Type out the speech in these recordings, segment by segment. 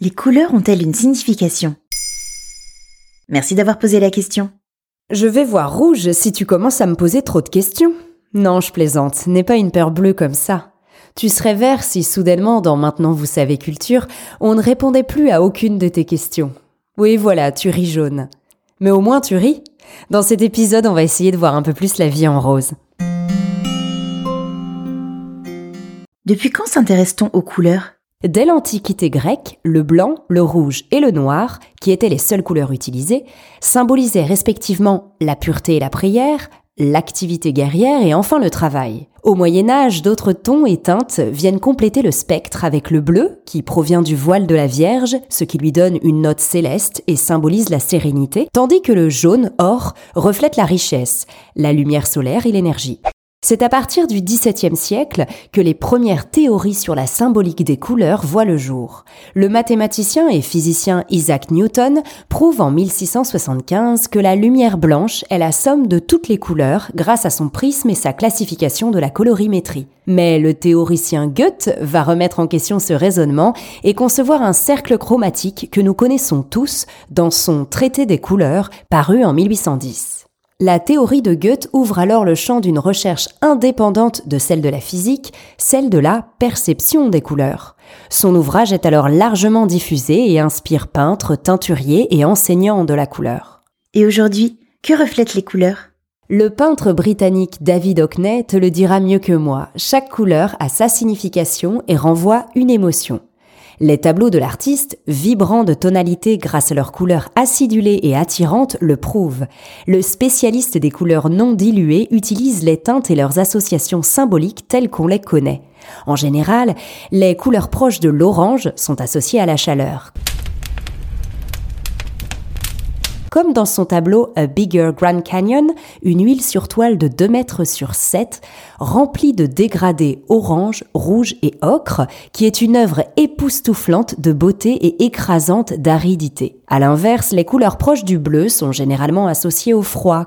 Les couleurs ont-elles une signification? Merci d'avoir posé la question. Je vais voir rouge si tu commences à me poser trop de questions. Non, je plaisante, n'aie pas une peur bleue comme ça. Tu serais vert si soudainement, dans Maintenant vous savez culture, on ne répondait plus à aucune de tes questions. Oui, voilà, tu ris jaune. Mais au moins tu ris. Dans cet épisode, on va essayer de voir un peu plus la vie en rose. Depuis quand s'intéresse-t-on aux couleurs? Dès l'Antiquité grecque, le blanc, le rouge et le noir, qui étaient les seules couleurs utilisées, symbolisaient respectivement la pureté et la prière, l'activité guerrière et enfin le travail. Au Moyen Âge, d'autres tons et teintes viennent compléter le spectre avec le bleu, qui provient du voile de la Vierge, ce qui lui donne une note céleste et symbolise la sérénité, tandis que le jaune, or, reflète la richesse, la lumière solaire et l'énergie. C'est à partir du XVIIe siècle que les premières théories sur la symbolique des couleurs voient le jour. Le mathématicien et physicien Isaac Newton prouve en 1675 que la lumière blanche est la somme de toutes les couleurs grâce à son prisme et sa classification de la colorimétrie. Mais le théoricien Goethe va remettre en question ce raisonnement et concevoir un cercle chromatique que nous connaissons tous dans son Traité des couleurs paru en 1810. La théorie de Goethe ouvre alors le champ d'une recherche indépendante de celle de la physique, celle de la perception des couleurs. Son ouvrage est alors largement diffusé et inspire peintres, teinturiers et enseignants de la couleur. Et aujourd'hui, que reflètent les couleurs? Le peintre britannique David Hockney te le dira mieux que moi. Chaque couleur a sa signification et renvoie une émotion. Les tableaux de l'artiste, vibrants de tonalité grâce à leurs couleurs acidulées et attirantes, le prouvent. Le spécialiste des couleurs non diluées utilise les teintes et leurs associations symboliques telles qu'on les connaît. En général, les couleurs proches de l'orange sont associées à la chaleur. Comme dans son tableau A Bigger Grand Canyon, une huile sur toile de 2 mètres sur 7, remplie de dégradés orange, rouge et ocre, qui est une œuvre époustouflante de beauté et écrasante d'aridité. À l'inverse, les couleurs proches du bleu sont généralement associées au froid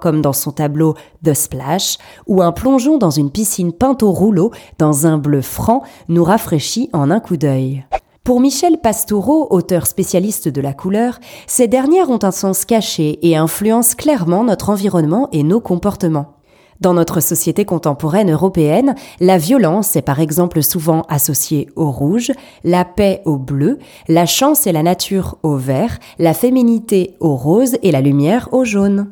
comme dans son tableau The Splash, où un plongeon dans une piscine peinte au rouleau dans un bleu franc nous rafraîchit en un coup d'œil. Pour Michel Pastoureau, auteur spécialiste de la couleur, ces dernières ont un sens caché et influencent clairement notre environnement et nos comportements. Dans notre société contemporaine européenne, la violence est par exemple souvent associée au rouge, la paix au bleu, la chance et la nature au vert, la féminité au rose et la lumière au jaune.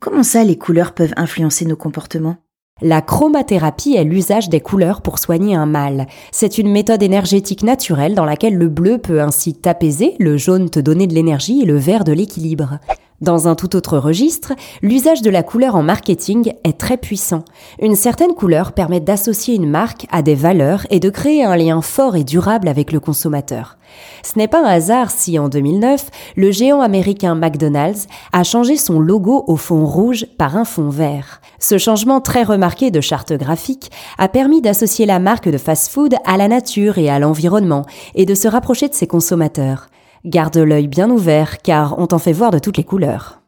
Comment ça les couleurs peuvent influencer nos comportements? La chromathérapie est l'usage des couleurs pour soigner un mal. C'est une méthode énergétique naturelle dans laquelle le bleu peut ainsi t'apaiser, le jaune te donner de l'énergie et le vert de l'équilibre. Dans un tout autre registre, l'usage de la couleur en marketing est très puissant. Une certaine couleur permet d'associer une marque à des valeurs et de créer un lien fort et durable avec le consommateur. Ce n'est pas un hasard si en 2009, le géant américain McDonald's a changé son logo au fond rouge par un fond vert. Ce changement très remarqué de charte graphique a permis d'associer la marque de fast-food à la nature et à l'environnement et de se rapprocher de ses consommateurs. Garde l'œil bien ouvert car on t'en fait voir de toutes les couleurs.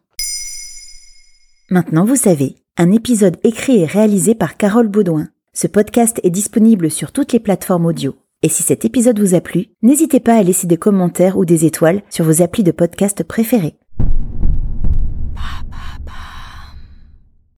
Maintenant vous savez, un épisode écrit et réalisé par Carole Baudouin. Ce podcast est disponible sur toutes les plateformes audio. Et si cet épisode vous a plu, n'hésitez pas à laisser des commentaires ou des étoiles sur vos applis de podcast préférés.